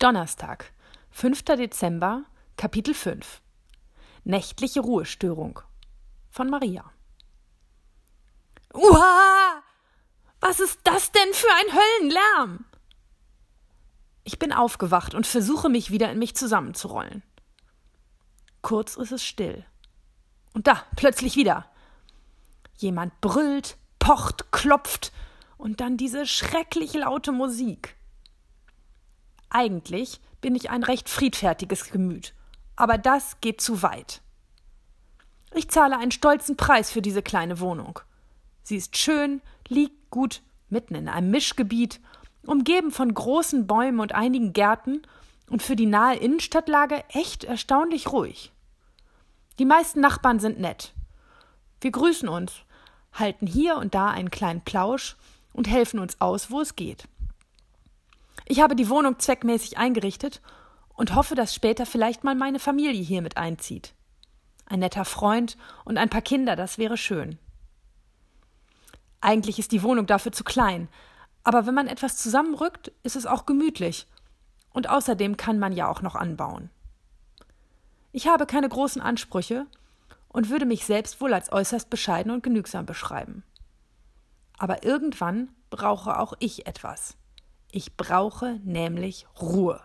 Donnerstag, 5. Dezember, Kapitel 5 Nächtliche Ruhestörung von Maria. Uha! Was ist das denn für ein Höllenlärm? Ich bin aufgewacht und versuche mich wieder in mich zusammenzurollen. Kurz ist es still. Und da, plötzlich wieder. Jemand brüllt, pocht, klopft und dann diese schrecklich laute Musik. Eigentlich bin ich ein recht friedfertiges Gemüt, aber das geht zu weit. Ich zahle einen stolzen Preis für diese kleine Wohnung. Sie ist schön, liegt gut mitten in einem Mischgebiet, umgeben von großen Bäumen und einigen Gärten und für die nahe Innenstadtlage echt erstaunlich ruhig. Die meisten Nachbarn sind nett. Wir grüßen uns, halten hier und da einen kleinen Plausch und helfen uns aus, wo es geht. Ich habe die Wohnung zweckmäßig eingerichtet und hoffe, dass später vielleicht mal meine Familie hier mit einzieht. Ein netter Freund und ein paar Kinder, das wäre schön. Eigentlich ist die Wohnung dafür zu klein, aber wenn man etwas zusammenrückt, ist es auch gemütlich. Und außerdem kann man ja auch noch anbauen. Ich habe keine großen Ansprüche und würde mich selbst wohl als äußerst bescheiden und genügsam beschreiben. Aber irgendwann brauche auch ich etwas. Ich brauche nämlich Ruhe.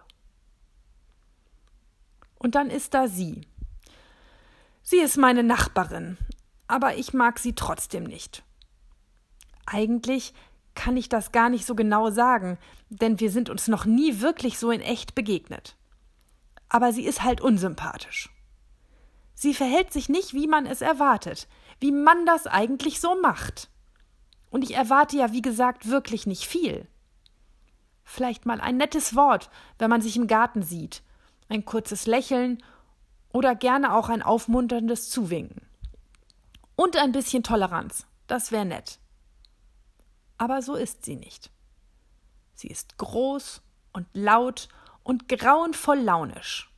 Und dann ist da sie. Sie ist meine Nachbarin, aber ich mag sie trotzdem nicht. Eigentlich kann ich das gar nicht so genau sagen, denn wir sind uns noch nie wirklich so in echt begegnet. Aber sie ist halt unsympathisch. Sie verhält sich nicht, wie man es erwartet, wie man das eigentlich so macht. Und ich erwarte ja, wie gesagt, wirklich nicht viel. Vielleicht mal ein nettes Wort, wenn man sich im Garten sieht, ein kurzes Lächeln oder gerne auch ein aufmunterndes Zuwinken. Und ein bisschen Toleranz, das wäre nett. Aber so ist sie nicht. Sie ist groß und laut und grauenvoll launisch.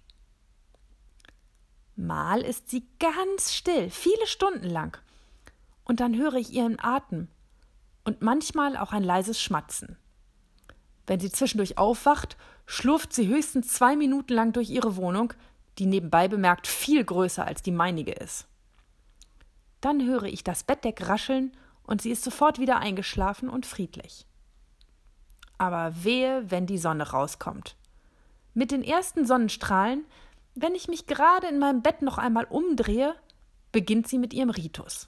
Mal ist sie ganz still, viele Stunden lang, und dann höre ich ihren Atem und manchmal auch ein leises Schmatzen. Wenn sie zwischendurch aufwacht, schlurft sie höchstens zwei Minuten lang durch ihre Wohnung, die nebenbei bemerkt viel größer als die meinige ist. Dann höre ich das Bettdeck rascheln und sie ist sofort wieder eingeschlafen und friedlich. Aber wehe, wenn die Sonne rauskommt. Mit den ersten Sonnenstrahlen, wenn ich mich gerade in meinem Bett noch einmal umdrehe, beginnt sie mit ihrem Ritus.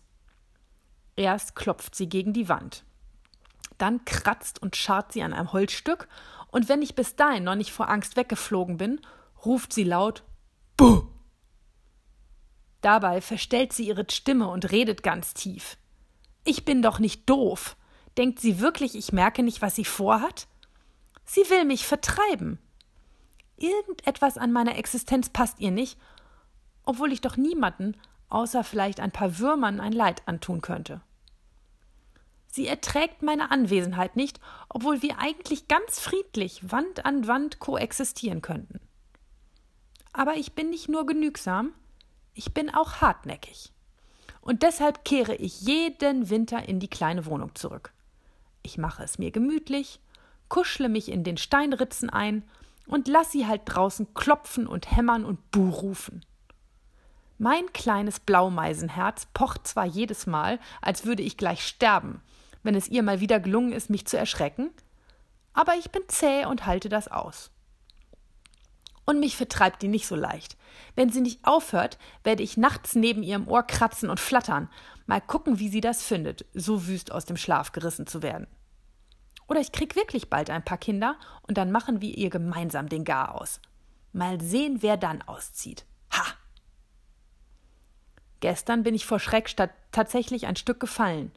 Erst klopft sie gegen die Wand. Dann kratzt und scharrt sie an einem Holzstück, und wenn ich bis dahin noch nicht vor Angst weggeflogen bin, ruft sie laut Buh. Dabei verstellt sie ihre Stimme und redet ganz tief. Ich bin doch nicht doof. Denkt sie wirklich, ich merke nicht, was sie vorhat? Sie will mich vertreiben. Irgendetwas an meiner Existenz passt ihr nicht, obwohl ich doch niemanden, außer vielleicht ein paar Würmern, ein Leid antun könnte. Sie erträgt meine Anwesenheit nicht, obwohl wir eigentlich ganz friedlich Wand an Wand koexistieren könnten. Aber ich bin nicht nur genügsam, ich bin auch hartnäckig. Und deshalb kehre ich jeden Winter in die kleine Wohnung zurück. Ich mache es mir gemütlich, kuschle mich in den Steinritzen ein und lass sie halt draußen klopfen und hämmern und Buh rufen. Mein kleines Blaumeisenherz pocht zwar jedes Mal, als würde ich gleich sterben, wenn es ihr mal wieder gelungen ist, mich zu erschrecken, aber ich bin zäh und halte das aus. Und mich vertreibt die nicht so leicht. Wenn sie nicht aufhört, werde ich nachts neben ihrem Ohr kratzen und flattern, mal gucken, wie sie das findet, so wüst aus dem Schlaf gerissen zu werden. Oder ich krieg wirklich bald ein paar Kinder und dann machen wir ihr gemeinsam den Gar aus. Mal sehen, wer dann auszieht. Ha! Gestern bin ich vor Schreck tatsächlich ein Stück gefallen.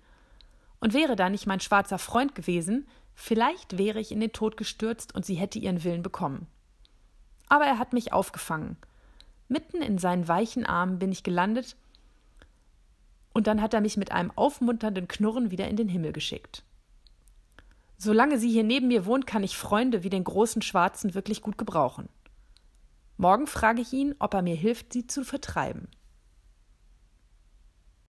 Und wäre da nicht mein schwarzer Freund gewesen, vielleicht wäre ich in den Tod gestürzt und sie hätte ihren Willen bekommen. Aber er hat mich aufgefangen. Mitten in seinen weichen Armen bin ich gelandet und dann hat er mich mit einem aufmunternden Knurren wieder in den Himmel geschickt. Solange sie hier neben mir wohnt, kann ich Freunde wie den großen Schwarzen wirklich gut gebrauchen. Morgen frage ich ihn, ob er mir hilft, sie zu vertreiben.